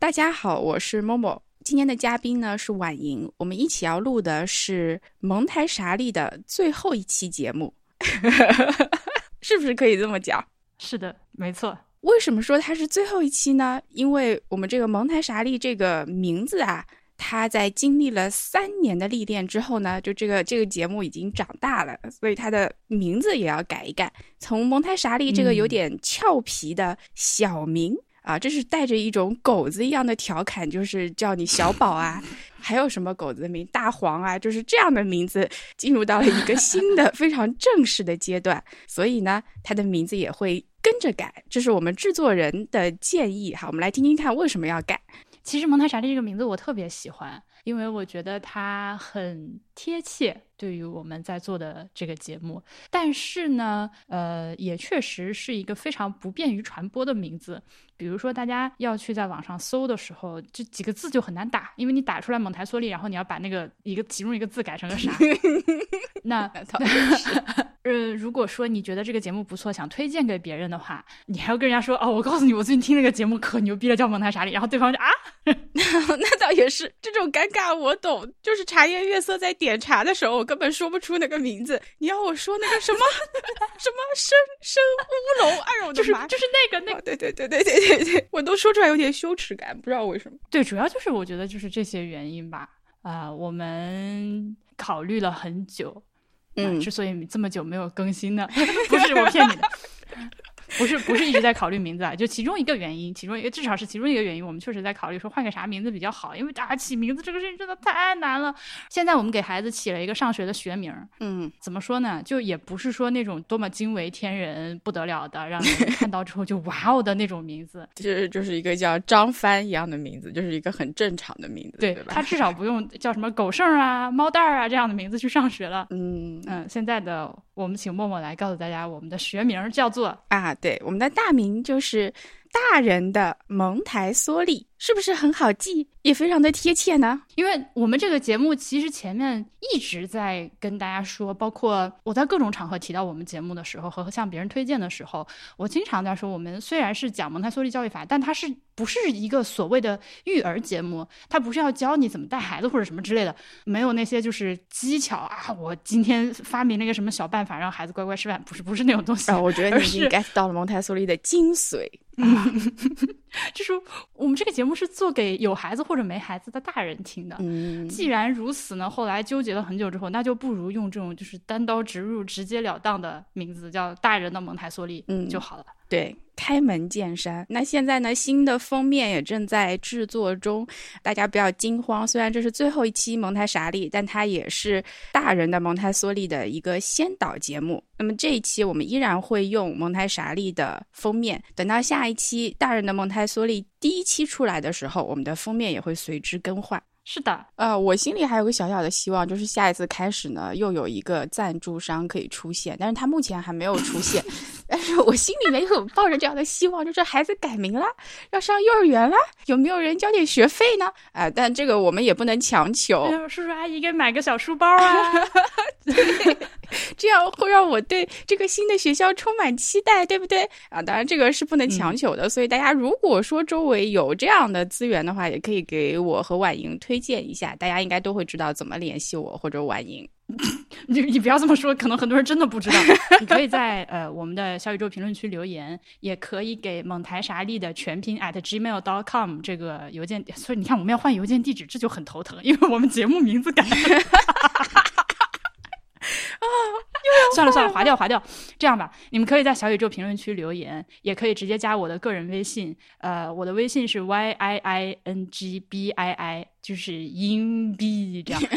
大家好，我是某某。今天的嘉宾呢是婉莹，我们一起要录的是蒙台傻利的最后一期节目，是不是可以这么讲？是的，没错。为什么说它是最后一期呢？因为我们这个蒙台傻利这个名字啊，它在经历了三年的历练之后呢，就这个这个节目已经长大了，所以它的名字也要改一改，从蒙台傻利这个有点俏皮的小名。啊，这是带着一种狗子一样的调侃，就是叫你小宝啊，还有什么狗子的名大黄啊，就是这样的名字进入到了一个新的 非常正式的阶段，所以呢，它的名字也会跟着改，这是我们制作人的建议哈，我们来听听看为什么要改。其实蒙太傻利这个名字我特别喜欢，因为我觉得它很贴切。对于我们在做的这个节目，但是呢，呃，也确实是一个非常不便于传播的名字。比如说，大家要去在网上搜的时候，这几个字就很难打，因为你打出来蒙台梭利，然后你要把那个一个其中一个字改成个啥？那 呃，如果说你觉得这个节目不错，想推荐给别人的话，你还要跟人家说哦，我告诉你，我最近听那个节目可牛逼了，叫蒙台傻里。然后对方就啊，那倒也是，这种尴尬我懂。就是茶颜悦色在点茶的时候。我根本说不出那个名字，你要我说那个什么 什么生生乌龙，哎呦我的妈！就是就是那个那个，对对对对对对对，我都说出来有点羞耻感，不知道为什么。对，主要就是我觉得就是这些原因吧。啊，我们考虑了很久，嗯，之所以这么久没有更新呢，不是我骗你的。不是不是一直在考虑名字啊，就其中一个原因，其中一个至少是其中一个原因，我们确实在考虑说换个啥名字比较好，因为大家起名字这个事情真的太难了。现在我们给孩子起了一个上学的学名，嗯，怎么说呢？就也不是说那种多么惊为天人、不得了的，让人看到之后就哇哦的那种名字，就是就是一个叫张帆一样的名字，就是一个很正常的名字，对吧？他至少不用叫什么狗剩啊、猫蛋儿啊这样的名字去上学了。嗯嗯，现在的我们请默默来告诉大家，我们的学名叫做啊。对，我们的大名就是大人的蒙台梭利。是不是很好记，也非常的贴切呢？因为我们这个节目其实前面一直在跟大家说，包括我在各种场合提到我们节目的时候，和向别人推荐的时候，我经常在说，我们虽然是讲蒙台梭利教育法，但它是不是一个所谓的育儿节目？它不是要教你怎么带孩子或者什么之类的，没有那些就是技巧啊。我今天发明了一个什么小办法，让孩子乖乖吃饭，不是不是那种东西。我觉得你已经 get 到了蒙台梭利的精髓。就是我们这个节目是做给有孩子或者没孩子的大人听的。嗯，既然如此呢，后来纠结了很久之后，那就不如用这种就是单刀直入、直截了当的名字，叫“大人的蒙台梭利”嗯就好了。对。开门见山。那现在呢，新的封面也正在制作中，大家不要惊慌。虽然这是最后一期蒙台傻利，但它也是大人的蒙台梭利的一个先导节目。那么这一期我们依然会用蒙台傻利的封面。等到下一期大人的蒙台梭利第一期出来的时候，我们的封面也会随之更换。是的，呃，我心里还有个小小的希望，就是下一次开始呢，又有一个赞助商可以出现，但是他目前还没有出现。但是我心里面有抱着这样的希望，就是孩子改名了，要上幼儿园了，有没有人交点学费呢？啊，但这个我们也不能强求。叔叔阿姨给买个小书包啊，这样会让我对这个新的学校充满期待，对不对？啊，当然这个是不能强求的。所以大家如果说周围有这样的资源的话，也可以给我和婉莹推。荐一下，大家应该都会知道怎么联系我或者婉莹。你你不要这么说，可能很多人真的不知道。你可以在呃我们的小宇宙评论区留言，也可以给蒙台傻利的全拼 at gmail dot com 这个邮件。所以你看，我们要换邮件地址，这就很头疼，因为我们节目名字改。啊，算 了算了，划掉划掉。这样吧，你们可以在小宇宙评论区留言，也可以直接加我的个人微信。呃，我的微信是 y i i n g b i i。就是硬币这样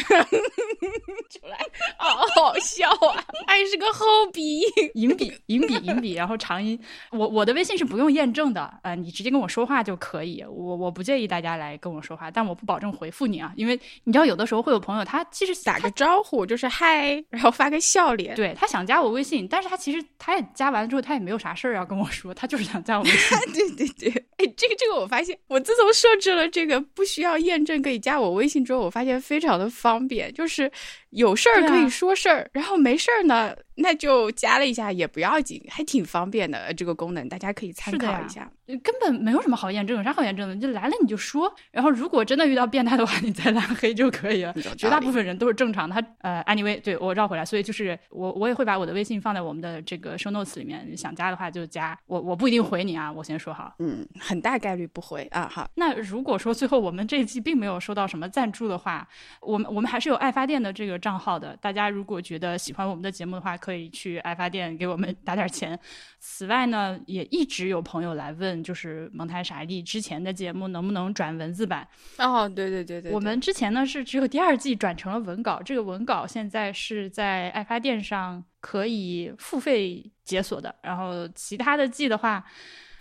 出来，好好笑啊！还是个后鼻音，银笔，银笔，银笔，然后长音。我我的微信是不用验证的，呃，你直接跟我说话就可以。我我不介意大家来跟我说话，但我不保证回复你啊，因为你知道有的时候会有朋友，他其实打个招呼就是嗨，然后发个笑脸，对他想加我微信，但是他其实他也加完了之后，他也没有啥事儿要跟我说，他就是想加我微信。对对对，哎，这个这个我发现，我自从设置了这个不需要验证可可以。加我微信之后，我发现非常的方便，就是有事儿可以说事儿，然后没事儿呢，那就加了一下也不要紧，还挺方便的这个功能，大家可以参考一下。根本没有什么好验证，有啥好验证的？就来了你就说，然后如果真的遇到变态的话，你再拉黑就可以了绝大部分人都是正常的。他呃，anyway，对我绕回来，所以就是我我也会把我的微信放在我们的这个 show notes 里面，想加的话就加。我我不一定回你啊，我先说好。嗯，很大概率不回啊。好，那如果说最后我们这一季并没有收到什么赞助的话，我们我们还是有爱发电的这个账号的。大家如果觉得喜欢我们的节目的话，可以去爱发电给我们打点钱。此外呢，也一直有朋友来问，就是蒙台傻利之前的节目能不能转文字版？哦，对对对对，我们之前呢是只有第二季转成了文稿，这个文稿现在是在爱发电上可以付费解锁的，然后其他的季的话。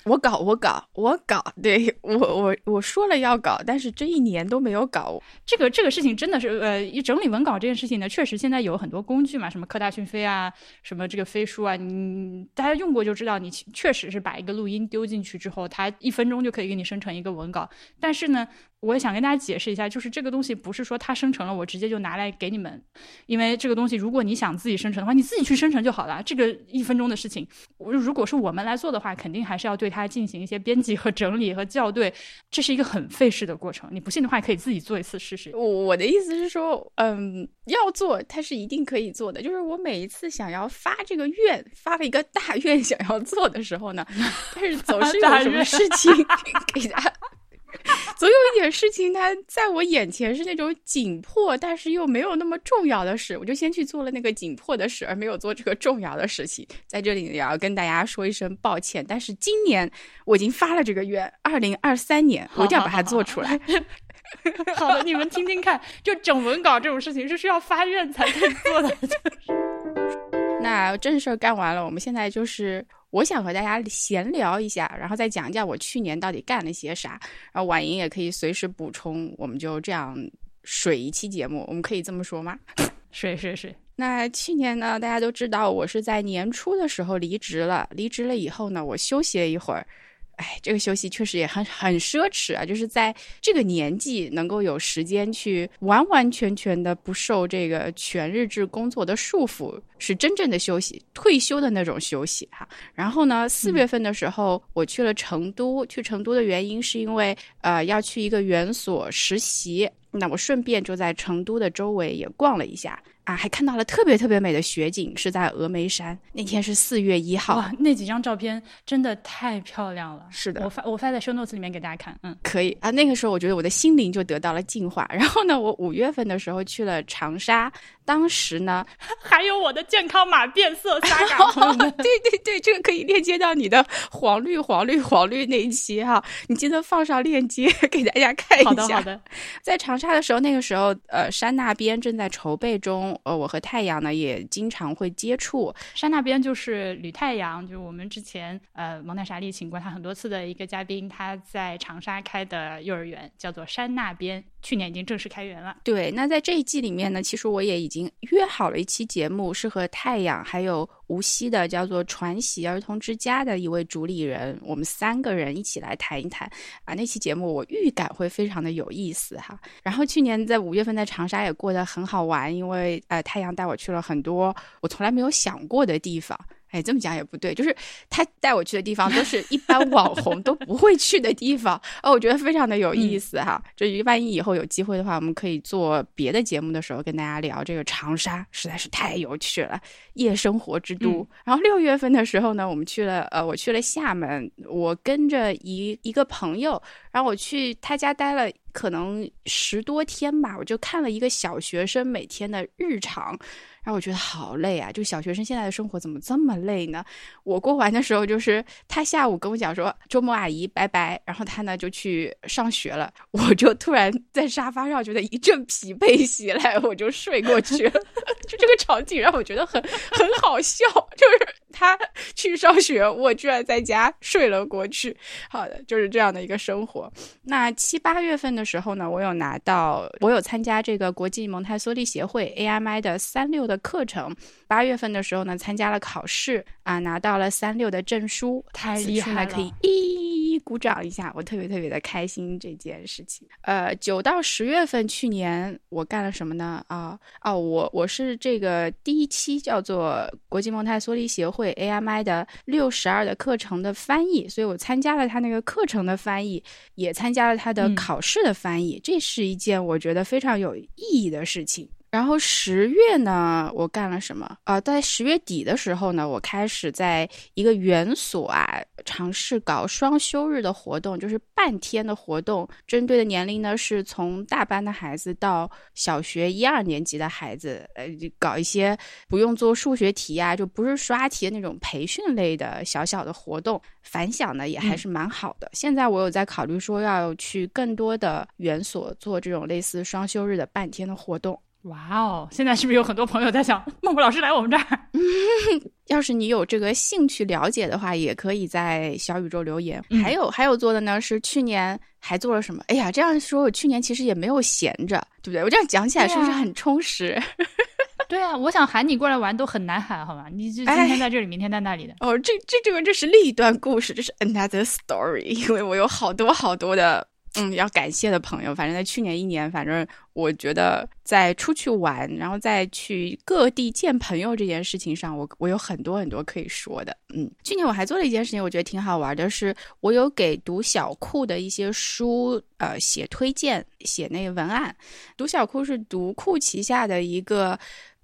我搞，我搞，我搞，对我我我说了要搞，但是这一年都没有搞。这个这个事情真的是，呃，一整理文稿这件事情呢，确实现在有很多工具嘛，什么科大讯飞啊，什么这个飞书啊，你大家用过就知道，你确实是把一个录音丢进去之后，它一分钟就可以给你生成一个文稿。但是呢，我也想跟大家解释一下，就是这个东西不是说它生成了，我直接就拿来给你们，因为这个东西如果你想自己生成的话，你自己去生成就好了。这个一分钟的事情，我如果是我们来做的话，肯定还是要对它进行一些编辑和整理和校对，这是一个很费事的过程。你不信的话，可以自己做一次试试。我我的意思是说，嗯，要做它是一定可以做的。就是我每一次想要发这个愿，发了一个大愿想要做的时候呢，但是总是有 什么事情 给他。总有一点事情，它在我眼前是那种紧迫，但是又没有那么重要的事，我就先去做了那个紧迫的事，而没有做这个重要的事情。在这里也要跟大家说一声抱歉。但是今年我已经发了这个愿，二零二三年我一定要把它做出来。好的，你们听听看，就整文稿这种事情是需要发愿才可以做的。那正事儿干完了，我们现在就是我想和大家闲聊一下，然后再讲讲我去年到底干了些啥。然后婉莹也可以随时补充，我们就这样水一期节目，我们可以这么说吗？水水水。那去年呢，大家都知道我是在年初的时候离职了，离职了以后呢，我休息了一会儿。哎，这个休息确实也很很奢侈啊！就是在这个年纪能够有时间去完完全全的不受这个全日制工作的束缚，是真正的休息，退休的那种休息哈。然后呢，四月份的时候我去了成都，去成都的原因是因为呃要去一个园所实习，那我顺便就在成都的周围也逛了一下。啊，还看到了特别特别美的雪景，是在峨眉山。那天是四月一号，哇，那几张照片真的太漂亮了。是的，我发我发在 show notes 里面给大家看。嗯，可以啊。那个时候我觉得我的心灵就得到了净化。然后呢，我五月份的时候去了长沙，当时呢 还有我的健康码变色。对对对，这个可以链接到你的黄绿黄绿黄绿那一期哈，你记得放上链接给大家看一下。好的好的。在长沙的时候，那个时候呃山那边正在筹备中。呃，我和太阳呢也经常会接触山那边，就是吕太阳，就是我们之前呃蒙娜莎丽请过他很多次的一个嘉宾，他在长沙开的幼儿园叫做山那边，去年已经正式开园了。对，那在这一季里面呢，其实我也已经约好了一期节目，是和太阳还有无锡的叫做传习儿童之家的一位主理人，我们三个人一起来谈一谈啊。那期节目我预感会非常的有意思哈。然后去年在五月份在长沙也过得很好玩，因为呃太阳带我去了很多我从来没有想过的地方。哎，这么讲也不对，就是他带我去的地方都是一般网红都不会去的地方，哦，我觉得非常的有意思哈。至于万一以后有机会的话，我们可以做别的节目的时候跟大家聊这个长沙，实在是太有趣了，夜生活之都。嗯、然后六月份的时候呢，我们去了，呃，我去了厦门，我跟着一一个朋友，然后我去他家待了可能十多天吧，我就看了一个小学生每天的日常。然后我觉得好累啊！就小学生现在的生活怎么这么累呢？我过完的时候，就是他下午跟我讲说周末阿姨拜拜，然后他呢就去上学了，我就突然在沙发上觉得一阵疲惫袭来，我就睡过去了。就这个场景让我觉得很很好笑，就是他去上学，我居然在家睡了过去。好的，就是这样的一个生活。那七八月份的时候呢，我有拿到，我有参加这个国际蒙台梭利协会 AMI 的三六的课程。八月份的时候呢，参加了考试啊，拿到了三六的证书，太厉害了，可以一鼓掌一下，我特别特别的开心这件事情。呃，九到十月份，去年我干了什么呢？啊哦，我我是这个第一期叫做国际蒙台梭利协会 AMI 的六十二的课程的翻译，所以我参加了他那个课程的翻译，也参加了他的考试的翻译，这是一件我觉得非常有意义的事情。然后十月呢，我干了什么啊？在十月底的时候呢，我开始在一个园所啊，尝试搞双休日的活动，就是半天的活动，针对的年龄呢是从大班的孩子到小学一二年级的孩子，呃，搞一些不用做数学题啊，就不是刷题的那种培训类的小小的活动，反响呢也还是蛮好的。现在我有在考虑说要去更多的园所做这种类似双休日的半天的活动。哇哦！现在是不是有很多朋友在想 孟博老师来我们这儿？要是你有这个兴趣了解的话，也可以在小宇宙留言。还有还有做的呢，是去年还做了什么？哎呀，这样说，我去年其实也没有闲着，对不对？我这样讲起来是不是很充实？对啊，我想喊你过来玩都很难喊，好吗？你就今天在这里，明天在那里的。哦，这这这个这是另一段故事，这是 another story，因为我有好多好多的。嗯，要感谢的朋友，反正在去年一年，反正我觉得在出去玩，然后再去各地见朋友这件事情上，我我有很多很多可以说的。嗯，去年我还做了一件事情，我觉得挺好玩的，是我有给读小库的一些书，呃，写推荐，写那个文案。读小库是读库旗下的一个。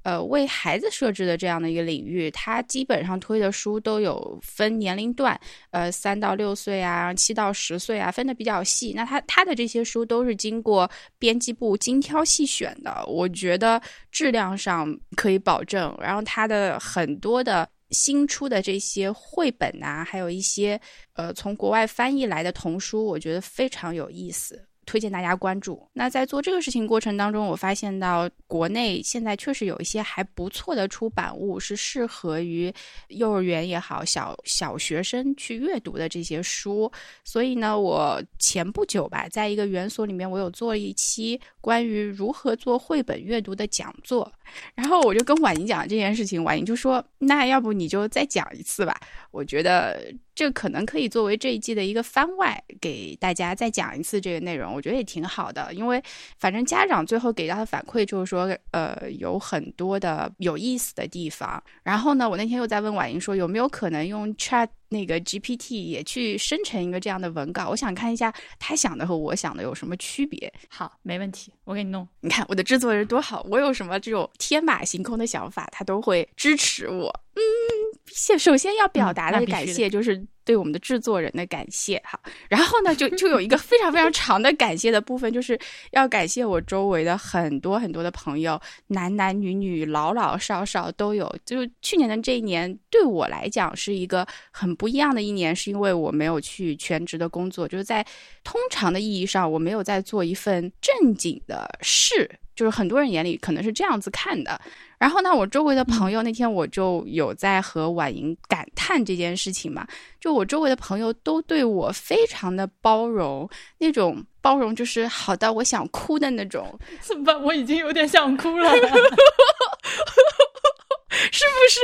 呃，为孩子设置的这样的一个领域，它基本上推的书都有分年龄段，呃，三到六岁啊，七到十岁啊，分的比较细。那它它的这些书都是经过编辑部精挑细选的，我觉得质量上可以保证。然后它的很多的新出的这些绘本啊，还有一些呃从国外翻译来的童书，我觉得非常有意思。推荐大家关注。那在做这个事情过程当中，我发现到国内现在确实有一些还不错的出版物，是适合于幼儿园也好、小小学生去阅读的这些书。所以呢，我前不久吧，在一个园所里面，我有做一期关于如何做绘本阅读的讲座。然后我就跟婉莹讲这件事情，婉莹就说：“那要不你就再讲一次吧？”我觉得。这可能可以作为这一季的一个番外，给大家再讲一次这个内容，我觉得也挺好的。因为反正家长最后给到的反馈就是说，呃，有很多的有意思的地方。然后呢，我那天又在问婉莹说，有没有可能用 Chat 那个 GPT 也去生成一个这样的文稿？我想看一下他想的和我想的有什么区别。好，没问题，我给你弄。你看我的制作人多好，我有什么这种天马行空的想法，他都会支持我。嗯。先首先要表达的感谢就是对我们的制作人的感谢哈，然后呢就就有一个非常非常长的感谢的部分，就是要感谢我周围的很多很多的朋友，男男女女、老老少少都有。就去年的这一年对我来讲是一个很不一样的一年，是因为我没有去全职的工作，就是在通常的意义上我没有在做一份正经的事，就是很多人眼里可能是这样子看的。然后呢，我周围的朋友那天我就有在和婉莹感叹这件事情嘛，就我周围的朋友都对我非常的包容，那种包容就是好到我想哭的那种。怎么办？我已经有点想哭了。是不是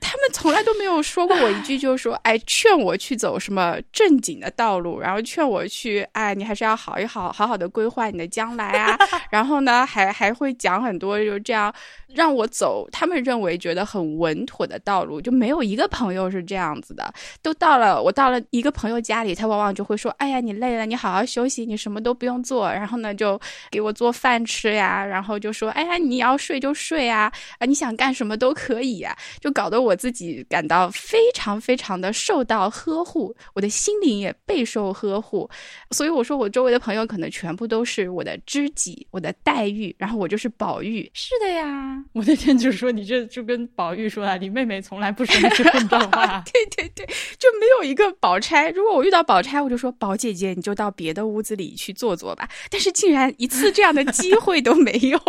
他们从来都没有说过我一句，就是说，哎，劝我去走什么正经的道路，然后劝我去，哎，你还是要好一好，好好的规划你的将来啊。然后呢，还还会讲很多，就这样让我走他们认为觉得很稳妥的道路，就没有一个朋友是这样子的。都到了我到了一个朋友家里，他往往就会说，哎呀，你累了，你好好休息，你什么都不用做。然后呢，就给我做饭吃呀，然后就说，哎呀，你要睡就睡啊，啊，你想干什么都可以。以啊，就搞得我自己感到非常非常的受到呵护，我的心灵也备受呵护。所以我说，我周围的朋友可能全部都是我的知己，我的黛玉，然后我就是宝玉。是的呀，我那天就说，你这就跟宝玉说啊，你妹妹从来不说这种话。对对对，就没有一个宝钗。如果我遇到宝钗，我就说宝姐姐，你就到别的屋子里去坐坐吧。但是竟然一次这样的机会都没有。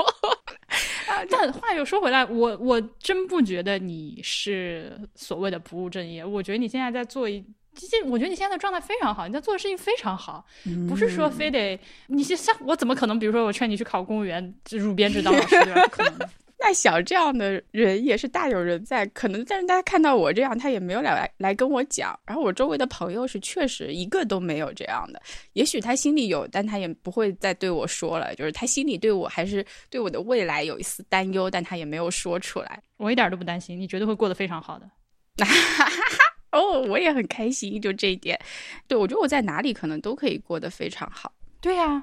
但话又说回来，我我真不觉得你是所谓的不务正业。我觉得你现在在做一，其实我觉得你现在的状态非常好，你在做的事情非常好，不是说非得你像我怎么可能？比如说我劝你去考公务员，入编制当老师，对吧？不可能。那小这样的人也是大有人在，可能但是大家看到我这样，他也没有来来跟我讲。然后我周围的朋友是确实一个都没有这样的，也许他心里有，但他也不会再对我说了。就是他心里对我还是对我的未来有一丝担忧，但他也没有说出来。我一点都不担心，你绝对会过得非常好的。哦，我也很开心，就这一点。对我觉得我在哪里可能都可以过得非常好。对呀。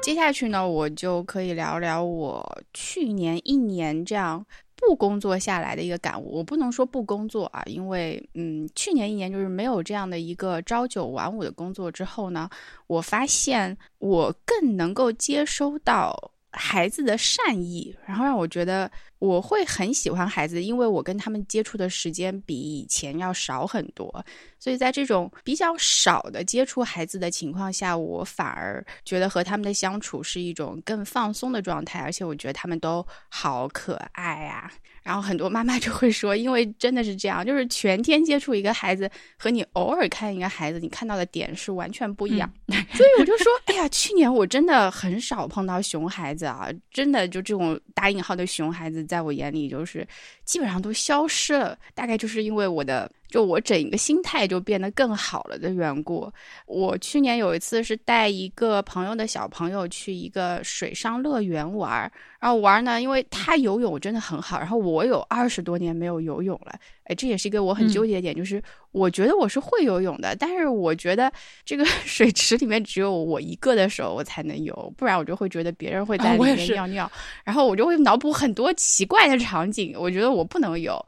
接下去呢，我就可以聊聊我去年一年这样不工作下来的一个感悟。我不能说不工作啊，因为嗯，去年一年就是没有这样的一个朝九晚五的工作之后呢，我发现我更能够接收到。孩子的善意，然后让我觉得我会很喜欢孩子，因为我跟他们接触的时间比以前要少很多，所以在这种比较少的接触孩子的情况下，我反而觉得和他们的相处是一种更放松的状态，而且我觉得他们都好可爱啊。然后很多妈妈就会说，因为真的是这样，就是全天接触一个孩子和你偶尔看一个孩子，你看到的点是完全不一样。所以我就说，哎呀，去年我真的很少碰到熊孩子啊，真的就这种打引号的熊孩子，在我眼里就是基本上都消失了。大概就是因为我的。就我整一个心态就变得更好了的缘故。我去年有一次是带一个朋友的小朋友去一个水上乐园玩，然后玩呢，因为他游泳真的很好，然后我有二十多年没有游泳了，哎，这也是一个我很纠结的点，就是我觉得我是会游泳的，但是我觉得这个 水池里面只有我一个的时候我才能游，不然我就会觉得别人会在里面尿尿，然后我就会脑补很多奇怪的场景，我觉得我不能游。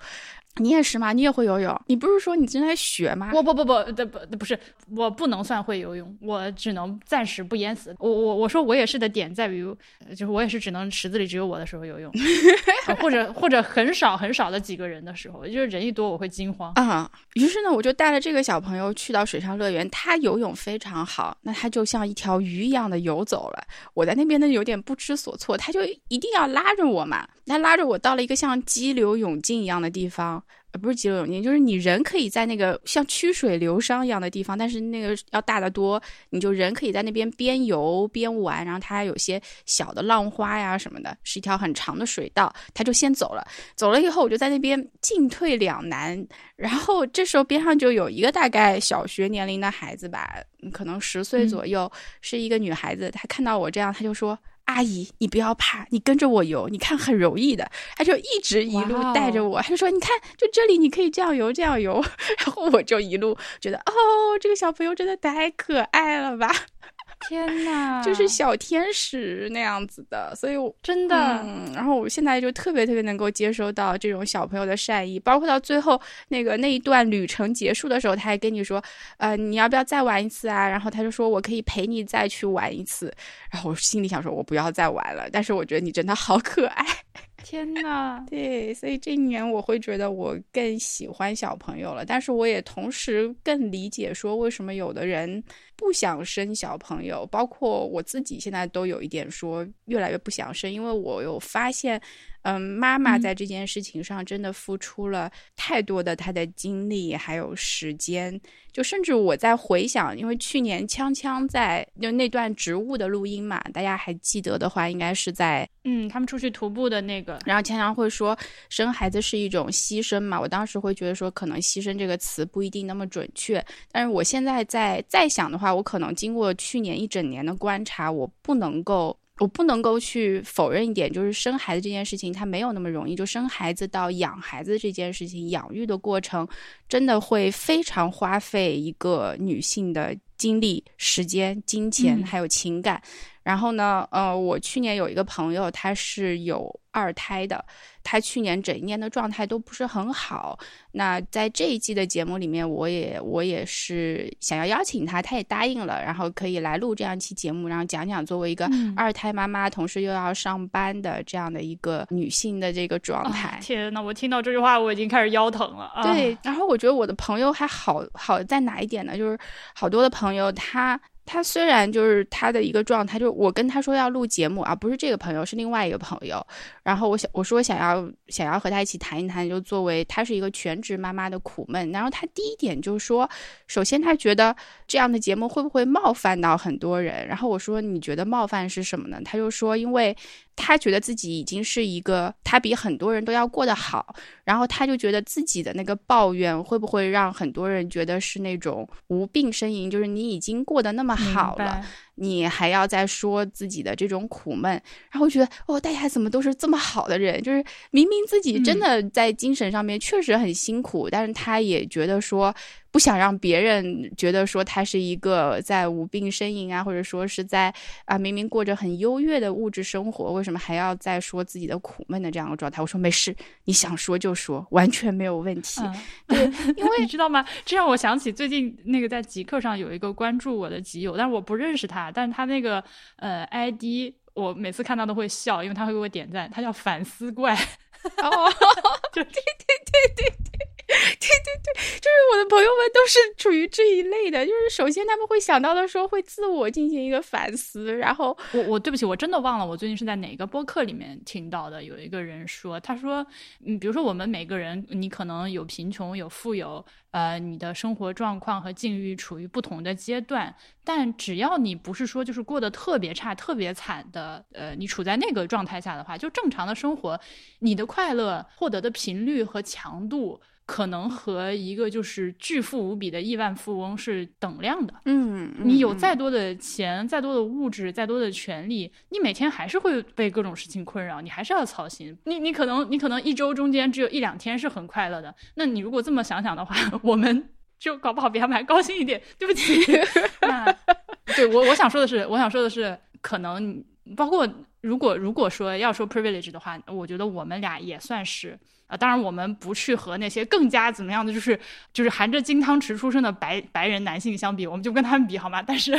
你也是吗？你也会游泳？你不是说你正在学吗？不不不不，不不不是，我不能算会游泳，我只能暂时不淹死。我我我说我也是的点在于，就是我也是只能池子里只有我的时候游泳，或者或者很少很少的几个人的时候，就是人一多我会惊慌啊。于是呢，我就带了这个小朋友去到水上乐园，他游泳非常好，那他就像一条鱼一样的游走了。我在那边呢有点不知所措，他就一定要拉着我嘛，他拉着我到了一个像激流勇进一样的地方。呃，不是急流勇进，就是你人可以在那个像曲水流觞一样的地方，但是那个要大得多，你就人可以在那边边游边玩，然后它还有些小的浪花呀什么的，是一条很长的水道，他就先走了，走了以后我就在那边进退两难，然后这时候边上就有一个大概小学年龄的孩子吧，可能十岁左右，是一个女孩子，她看到我这样，她就说。阿姨，你不要怕，你跟着我游，你看很容易的。他就一直一路带着我，他就说：“你看，就这里，你可以这样游，这样游。”然后我就一路觉得，哦，这个小朋友真的太可爱了吧。天呐，就是小天使那样子的，所以我真的，然后我现在就特别特别能够接收到这种小朋友的善意，包括到最后那个那一段旅程结束的时候，他还跟你说，呃，你要不要再玩一次啊？然后他就说我可以陪你再去玩一次，然后我心里想说，我不要再玩了，但是我觉得你真的好可爱。天呐，对，所以这一年我会觉得我更喜欢小朋友了，但是我也同时更理解说为什么有的人不想生小朋友，包括我自己现在都有一点说越来越不想生，因为我有发现。嗯，妈妈在这件事情上真的付出了太多的她的精力还有时间，就甚至我在回想，因为去年锵锵在就那段植物的录音嘛，大家还记得的话，应该是在嗯他们出去徒步的那个，然后锵锵会说生孩子是一种牺牲嘛，我当时会觉得说可能牺牲这个词不一定那么准确，但是我现在在再想的话，我可能经过去年一整年的观察，我不能够。我不能够去否认一点，就是生孩子这件事情它没有那么容易。就生孩子到养孩子这件事情，养育的过程真的会非常花费一个女性的精力、时间、金钱还有情感。然后呢，呃，我去年有一个朋友，他是有二胎的。他去年整一年的状态都不是很好。那在这一季的节目里面，我也我也是想要邀请他，他也答应了，然后可以来录这样一期节目，然后讲讲作为一个二胎妈妈，同时又要上班的这样的一个女性的这个状态。天呐，我听到这句话我已经开始腰疼了。啊对，然后我觉得我的朋友还好好在哪一点呢？就是好多的朋友朋友他他虽然就是他的一个状态，就是我跟他说要录节目啊，不是这个朋友，是另外一个朋友。然后我想我说想要想要和他一起谈一谈，就作为他是一个全职妈妈的苦闷。然后他第一点就是说，首先他觉得这样的节目会不会冒犯到很多人？然后我说你觉得冒犯是什么呢？他就说，因为他觉得自己已经是一个他比很多人都要过得好，然后他就觉得自己的那个抱怨会不会让很多人觉得是那种无病呻吟，就是你已经过得那么。好了，你还要再说自己的这种苦闷，然后觉得哦，大家怎么都是这么好的人？就是明明自己真的在精神上面确实很辛苦，但是他也觉得说。不想让别人觉得说他是一个在无病呻吟啊，或者说是在啊明明过着很优越的物质生活，为什么还要再说自己的苦闷的这样的状态？我说没事，你想说就说，完全没有问题。对，因 为你知道吗？这让我想起最近那个在极客上有一个关注我的极友，但是我不认识他，但是他那个呃 ID 我每次看到都会笑，因为他会给我点赞，他叫反思怪。哦，对对对对对。对对对，就是我的朋友们都是处于这一类的，就是首先他们会想到的时候会自我进行一个反思，然后我我对不起，我真的忘了我最近是在哪个播客里面听到的，有一个人说，他说，嗯，比如说我们每个人，你可能有贫穷有富有，呃，你的生活状况和境遇处于不同的阶段，但只要你不是说就是过得特别差、特别惨的，呃，你处在那个状态下的话，就正常的生活，你的快乐获得的频率和强度。可能和一个就是巨富无比的亿万富翁是等量的。嗯，你有再多的钱、再多的物质、再多的权利，你每天还是会被各种事情困扰，你还是要操心。你你可能你可能一周中间只有一两天是很快乐的。那你如果这么想想的话，我们就搞不好比他们还高兴一点。对不起，对我我想说的是，我想说的是，可能包括如果如果说要说 privilege 的话，我觉得我们俩也算是。啊，当然我们不去和那些更加怎么样的，就是就是含着金汤匙出生的白白人男性相比，我们就跟他们比好吗？但是，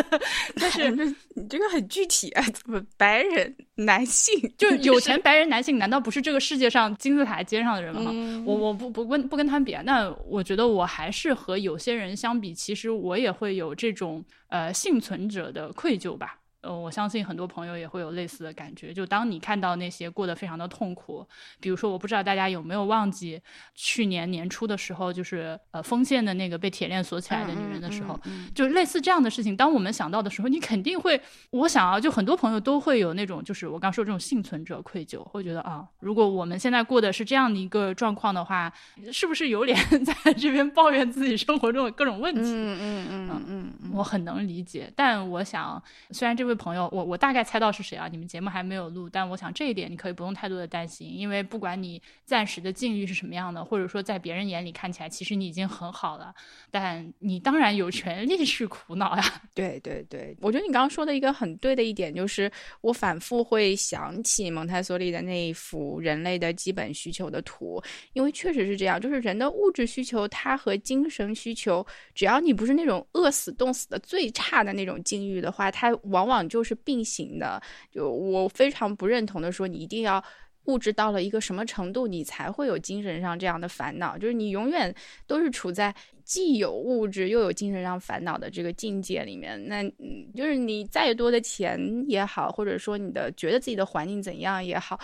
但是你这个很具体啊，怎么白人男性就 有钱白人男性，难道不是这个世界上金字塔尖上的人吗？我我不不跟不跟他们比啊，那我觉得我还是和有些人相比，其实我也会有这种呃幸存者的愧疚吧。呃，我相信很多朋友也会有类似的感觉。就当你看到那些过得非常的痛苦，比如说，我不知道大家有没有忘记去年年初的时候，就是呃丰县的那个被铁链锁起来的女人的时候，就类似这样的事情。当我们想到的时候，你肯定会，我想啊，就很多朋友都会有那种，就是我刚说这种幸存者愧疚，会觉得啊，如果我们现在过的是这样的一个状况的话，是不是有脸在这边抱怨自己生活中的各种问题？嗯嗯嗯嗯嗯，我很能理解。但我想，虽然这位。朋友，我我大概猜到是谁啊？你们节目还没有录，但我想这一点你可以不用太多的担心，因为不管你暂时的境遇是什么样的，或者说在别人眼里看起来，其实你已经很好了，但你当然有权利去苦恼呀。对对对，我觉得你刚刚说的一个很对的一点就是，我反复会想起蒙台梭利的那一幅人类的基本需求的图，因为确实是这样，就是人的物质需求，它和精神需求，只要你不是那种饿死冻死的最差的那种境遇的话，它往往。就是并行的，就我非常不认同的说，你一定要物质到了一个什么程度，你才会有精神上这样的烦恼。就是你永远都是处在既有物质又有精神上烦恼的这个境界里面。那嗯，就是你再多的钱也好，或者说你的觉得自己的环境怎样也好，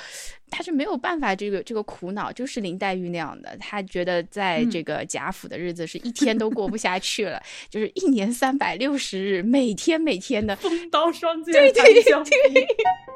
他是没有办法这个这个苦恼，就是林黛玉那样的，他觉得在这个贾府的日子是一天都过不下去了，就是一年三百六十日，每天每天的 风刀霜剑对对对。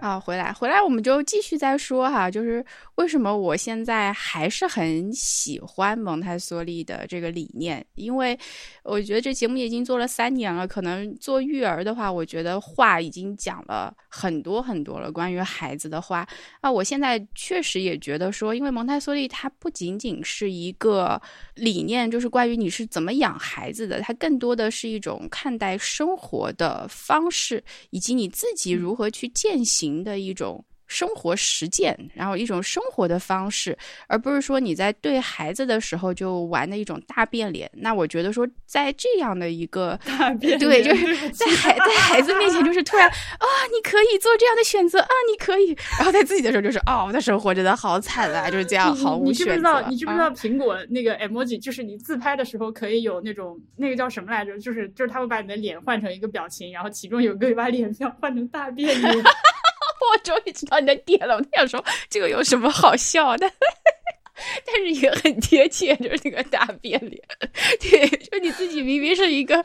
啊，回来回来，我们就继续再说哈，就是为什么我现在还是很喜欢蒙台梭利的这个理念，因为我觉得这节目已经做了三年了，可能做育儿的话，我觉得话已经讲了很多很多了，关于孩子的话啊，我现在确实也觉得说，因为蒙台梭利它不仅仅是一个理念，就是关于你是怎么养孩子的，它更多的是一种看待生活的方式，以及你自己如何去践行。的一种生活实践，然后一种生活的方式，而不是说你在对孩子的时候就玩的一种大变脸。那我觉得说，在这样的一个大变对，就是在孩在孩子面前，就是突然 啊，你可以做这样的选择啊，你可以，然后在自己的时候就是哦，我的生活真的好惨啊，就是这样毫无选择。你知不知道？你知不知道苹果那个 emoji，就是你自拍的时候可以有那种那个叫什么来着？就是就是他会把你的脸换成一个表情，然后其中有个把脸 要换成大变脸。我终于知道你的点了，我想说这个有什么好笑的？但是也很贴切，就是那个大变脸。对，就你自己明明是一个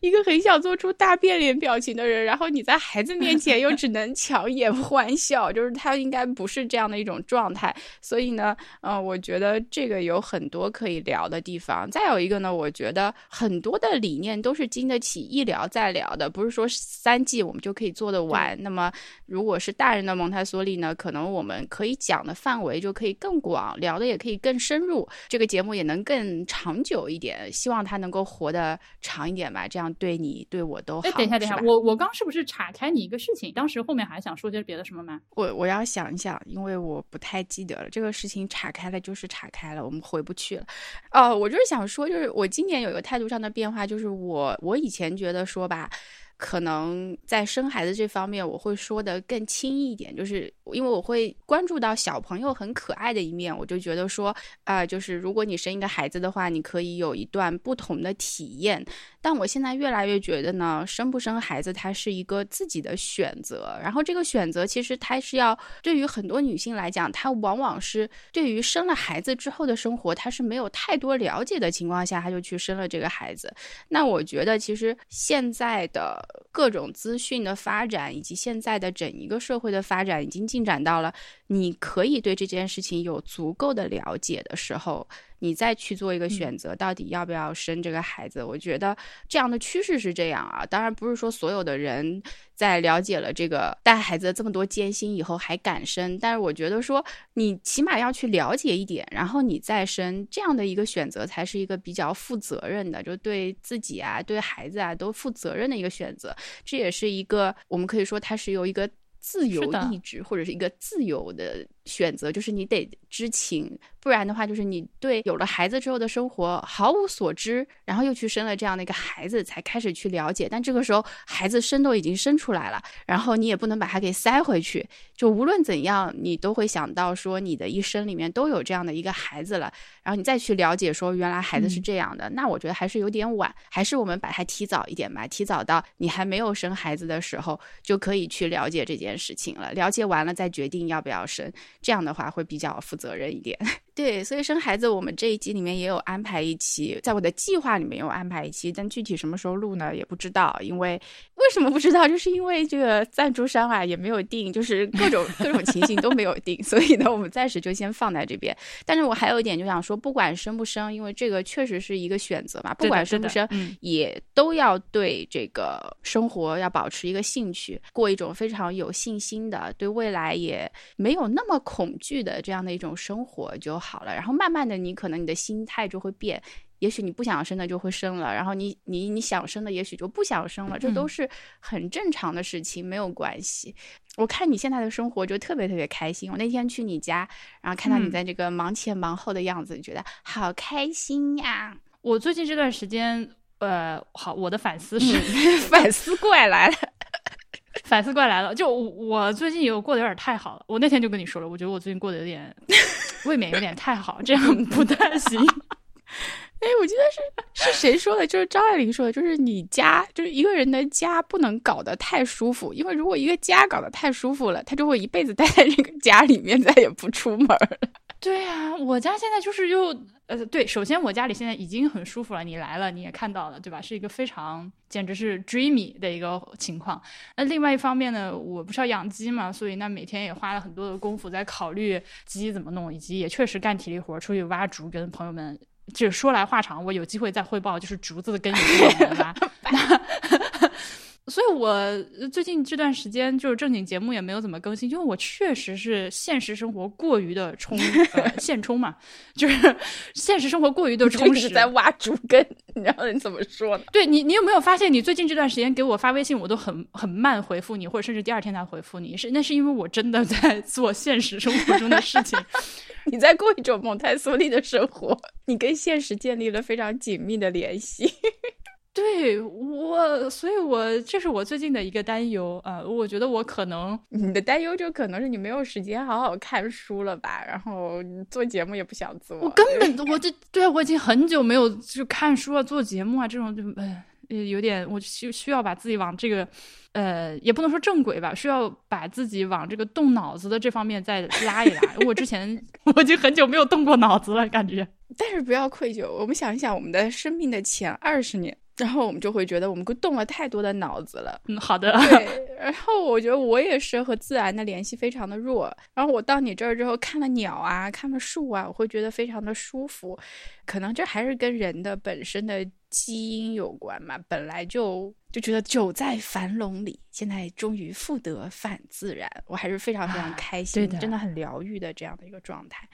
一个很想做出大变脸表情的人，然后你在孩子面前又只能强颜欢笑，就是他应该不是这样的一种状态。所以呢，嗯，我觉得这个有很多可以聊的地方。再有一个呢，我觉得很多的理念都是经得起一聊再聊的，不是说三季我们就可以做得完。那么，如果是大人的蒙台梭利呢，可能我们可以讲的范围就可以更广，聊。也可以更深入，这个节目也能更长久一点。希望它能够活得长一点吧，这样对你对我都好。哎，等一下，等一下，我我刚是不是岔开你一个事情？当时后面还想说些别的什么吗？我我要想一想，因为我不太记得了。这个事情岔开了就是岔开了，我们回不去了。哦，我就是想说，就是我今年有一个态度上的变化，就是我我以前觉得说吧。可能在生孩子这方面，我会说的更轻一点，就是因为我会关注到小朋友很可爱的一面，我就觉得说，啊，就是如果你生一个孩子的话，你可以有一段不同的体验。但我现在越来越觉得呢，生不生孩子它是一个自己的选择，然后这个选择其实它是要对于很多女性来讲，她往往是对于生了孩子之后的生活，她是没有太多了解的情况下，她就去生了这个孩子。那我觉得其实现在的。各种资讯的发展，以及现在的整一个社会的发展，已经进展到了你可以对这件事情有足够的了解的时候，你再去做一个选择，到底要不要生这个孩子？我觉得这样的趋势是这样啊。当然，不是说所有的人在了解了这个带孩子这么多艰辛以后还敢生，但是我觉得说你起码要去了解一点，然后你再生，这样的一个选择才是一个比较负责任的，就对自己啊、对孩子啊都负责任的一个选择。这也是一个我们可以说它是由一个自由意志或者是一个自由的。选择就是你得知情，不然的话就是你对有了孩子之后的生活毫无所知，然后又去生了这样的一个孩子，才开始去了解。但这个时候孩子生都已经生出来了，然后你也不能把它给塞回去。就无论怎样，你都会想到说你的一生里面都有这样的一个孩子了，然后你再去了解说原来孩子是这样的。那我觉得还是有点晚，还是我们把它提早一点吧，提早到你还没有生孩子的时候就可以去了解这件事情了。了解完了再决定要不要生。这样的话会比较负责任一点，对，所以生孩子我们这一集里面也有安排一期，在我的计划里面有安排一期，但具体什么时候录呢也不知道，因为为什么不知道？就是因为这个赞助商啊也没有定，就是各种各种情形都没有定，所以呢我们暂时就先放在这边。但是我还有一点就想说，不管生不生，因为这个确实是一个选择嘛，不管生不生，也都要对这个生活要保持一个兴趣，过一种非常有信心的，对未来也没有那么。恐惧的这样的一种生活就好了，然后慢慢的，你可能你的心态就会变，也许你不想生的就会生了，然后你你你想生的也许就不想生了，这都是很正常的事情，没有关系。我看你现在的生活就特别特别开心，我那天去你家，然后看到你在这个忙前忙后的样子，觉得好开心呀。我最近这段时间，呃，好，我的反思是 反思怪来了。反思怪来了，就我最近有过得有点太好了。我那天就跟你说了，我觉得我最近过得有点未免有点太好，这样不太行。哎，我记得是是谁说的？就是张爱玲说的，就是你家就是一个人的家不能搞得太舒服，因为如果一个家搞得太舒服了，他就会一辈子待在这个家里面，再也不出门了。对呀，我家现在就是又呃，对，首先我家里现在已经很舒服了，你来了你也看到了，对吧？是一个非常简直是 dreamy 的一个情况。那另外一方面呢，我不是要养鸡嘛，所以那每天也花了很多的功夫在考虑鸡怎么弄，以及也确实干体力活，出去挖竹，跟朋友们。就说来话长，我有机会再汇报，就是竹子的根有多难挖。所以我最近这段时间就是正经节目也没有怎么更新，因为我确实是现实生活过于的充呃现充嘛，就是现实生活过于的充实，在挖竹根，你知道你怎么说呢？对你，你有没有发现你最近这段时间给我发微信，我都很很慢回复你，或者甚至第二天才回复你？是那是因为我真的在做现实生活中的事情，你在过一种蒙台梭利的生活，你跟现实建立了非常紧密的联系。对我，所以我这是我最近的一个担忧啊！我觉得我可能 你的担忧就可能是你没有时间好好看书了吧，然后做节目也不想做。我根本我这对我已经很久没有就看书啊、做节目啊这种就呃有点我需需要把自己往这个呃也不能说正轨吧，需要把自己往这个动脑子的这方面再拉一拉。我之前我已经很久没有动过脑子了，感觉。但是不要愧疚，我们想一想我们的生命的前二十年。然后我们就会觉得我们动了太多的脑子了。嗯，好的。对，然后我觉得我也是和自然的联系非常的弱。然后我到你这儿之后，看了鸟啊，看了树啊，我会觉得非常的舒服。可能这还是跟人的本身的基因有关嘛。本来就就觉得久在樊笼里，现在终于复得返自然，我还是非常非常开心，真的很疗愈的这样的一个状态。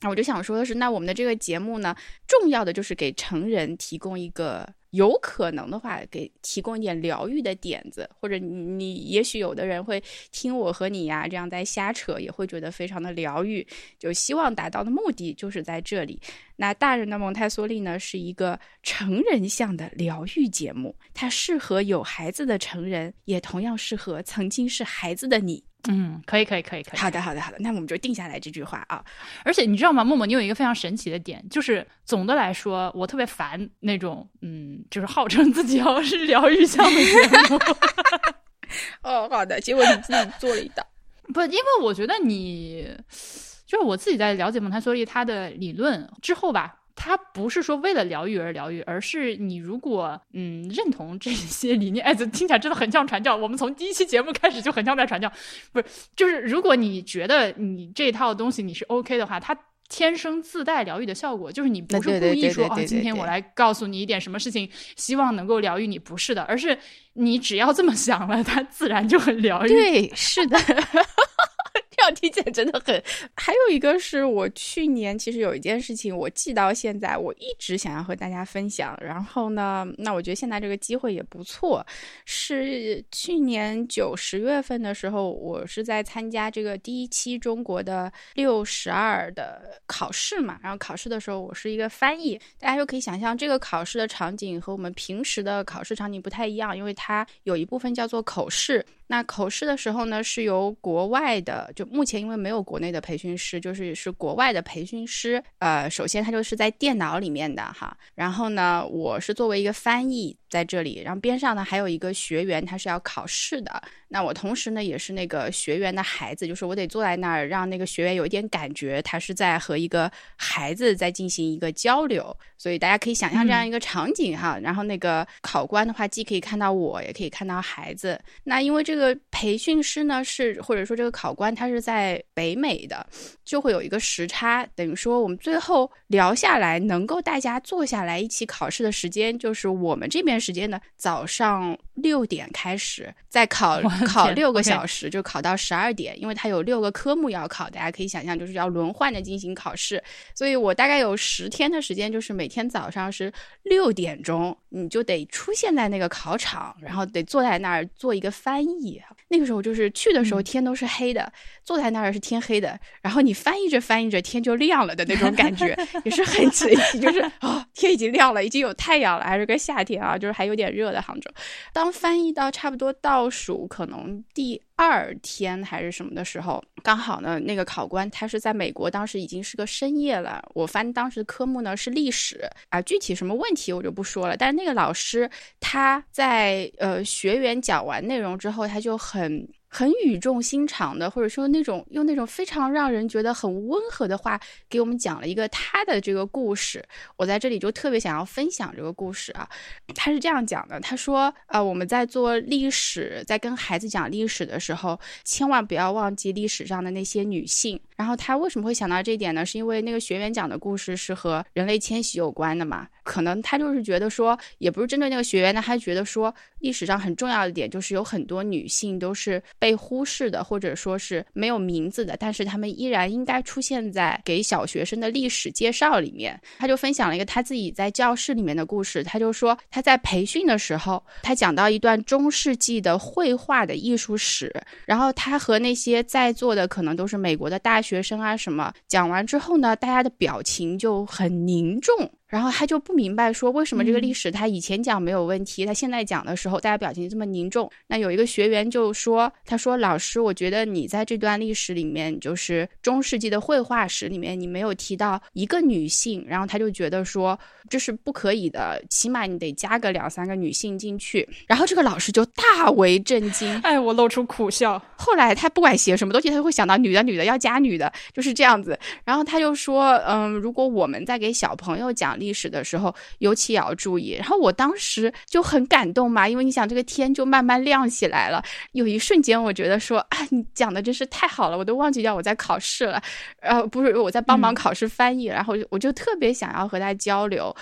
那我就想说的是，那我们的这个节目呢，重要的就是给成人提供一个。有可能的话，给提供一点疗愈的点子，或者你你也许有的人会听我和你呀这样在瞎扯，也会觉得非常的疗愈。就希望达到的目的就是在这里。那大人的蒙台梭利呢，是一个成人向的疗愈节目，它适合有孩子的成人，也同样适合曾经是孩子的你。嗯，可以，可以，可以，可以。好的，好的，好的。那我们就定下来这句话啊。而且你知道吗，默默，你有一个非常神奇的点，就是总的来说，我特别烦那种，嗯，就是号称自己要是疗愈向的节目。哦，好的。结果你自己做了一道。不，因为我觉得你，就是我自己在了解蒙台梭利他的理论之后吧。他不是说为了疗愈而疗愈，而是你如果嗯认同这些理念，哎，这听起来真的很像传教。我们从第一期节目开始就很像在传教，不是？就是如果你觉得你这套东西你是 OK 的话，它天生自带疗愈的效果。就是你不是故意说啊，今天我来告诉你一点什么事情，希望能够疗愈你，不是的，而是你只要这么想了，它自然就很疗愈。对，是的。这样听起来真的很。还有一个是我去年其实有一件事情我记到现在，我一直想要和大家分享。然后呢，那我觉得现在这个机会也不错。是去年九十月份的时候，我是在参加这个第一期中国的六十二的考试嘛。然后考试的时候，我是一个翻译。大家就可以想象，这个考试的场景和我们平时的考试场景不太一样，因为它有一部分叫做口试。那口试的时候呢，是由国外的，就目前因为没有国内的培训师，就是是国外的培训师。呃，首先他就是在电脑里面的哈，然后呢，我是作为一个翻译在这里，然后边上呢还有一个学员，他是要考试的。那我同时呢也是那个学员的孩子，就是我得坐在那儿，让那个学员有一点感觉，他是在和一个孩子在进行一个交流。所以大家可以想象这样一个场景哈。然后那个考官的话，既可以看到我，也可以看到孩子。那因为这个培训师呢是，或者说这个考官他是在北美的，就会有一个时差，等于说我们最后聊下来，能够大家坐下来一起考试的时间，就是我们这边时间呢早上六点开始，再考。考六个小时，就考到十二点，因为它有六个科目要考，大家可以想象，就是要轮换的进行考试。所以我大概有十天的时间，就是每天早上是六点钟，你就得出现在那个考场，然后得坐在那儿做一个翻译。那个时候就是去的时候天都是黑的，坐在那儿是天黑的，然后你翻译着翻译着天就亮了的那种感觉，也是很神奇。就是啊，天已经亮了，已经有太阳了，还是个夏天啊，就是还有点热的杭州。当翻译到差不多倒数可。能第二天还是什么的时候，刚好呢，那个考官他是在美国，当时已经是个深夜了。我翻当时的科目呢是历史啊，具体什么问题我就不说了。但是那个老师他在呃学员讲完内容之后，他就很。很语重心长的，或者说那种用那种非常让人觉得很温和的话，给我们讲了一个他的这个故事。我在这里就特别想要分享这个故事啊。他是这样讲的：他说，呃，我们在做历史，在跟孩子讲历史的时候，千万不要忘记历史上的那些女性。然后他为什么会想到这一点呢？是因为那个学员讲的故事是和人类迁徙有关的嘛？可能他就是觉得说，也不是针对那个学员，那他觉得说，历史上很重要的点就是有很多女性都是被忽视的，或者说是没有名字的，但是她们依然应该出现在给小学生的历史介绍里面。他就分享了一个他自己在教室里面的故事，他就说他在培训的时候，他讲到一段中世纪的绘画的艺术史，然后他和那些在座的可能都是美国的大学学生啊什么，讲完之后呢，大家的表情就很凝重。然后他就不明白说为什么这个历史他以前讲没有问题，他现在讲的时候大家表情这么凝重。那有一个学员就说：“他说老师，我觉得你在这段历史里面，就是中世纪的绘画史里面，你没有提到一个女性。”然后他就觉得说这是不可以的，起码你得加个两三个女性进去。然后这个老师就大为震惊，哎，我露出苦笑。后来他不管写什么东西，他都会想到女的女的要加女的，就是这样子。然后他就说：“嗯，如果我们在给小朋友讲。”历史的时候，尤其也要注意。然后我当时就很感动嘛，因为你想，这个天就慢慢亮起来了。有一瞬间，我觉得说啊，你讲的真是太好了，我都忘记掉我在考试了，呃，不是我在帮忙考试翻译。然后我就特别想要和他交流，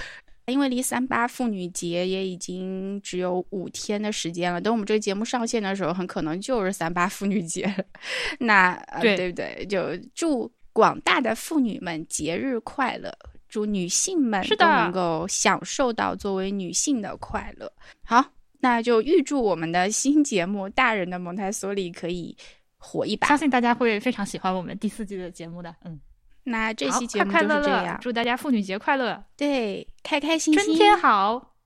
因为离三八妇女节也已经只有五天的时间了。等我们这个节目上线的时候，很可能就是三八妇女节。那对对不对？就祝广大的妇女们节日快乐。祝女性们都能够享受到作为女性的快乐。好，那就预祝我们的新节目《大人的蒙台梭利》可以火一把。相信大家会非常喜欢我们第四季的节目的。嗯，那这期节目就是这样。祝大家妇女节快乐！对，开开心心，春天好。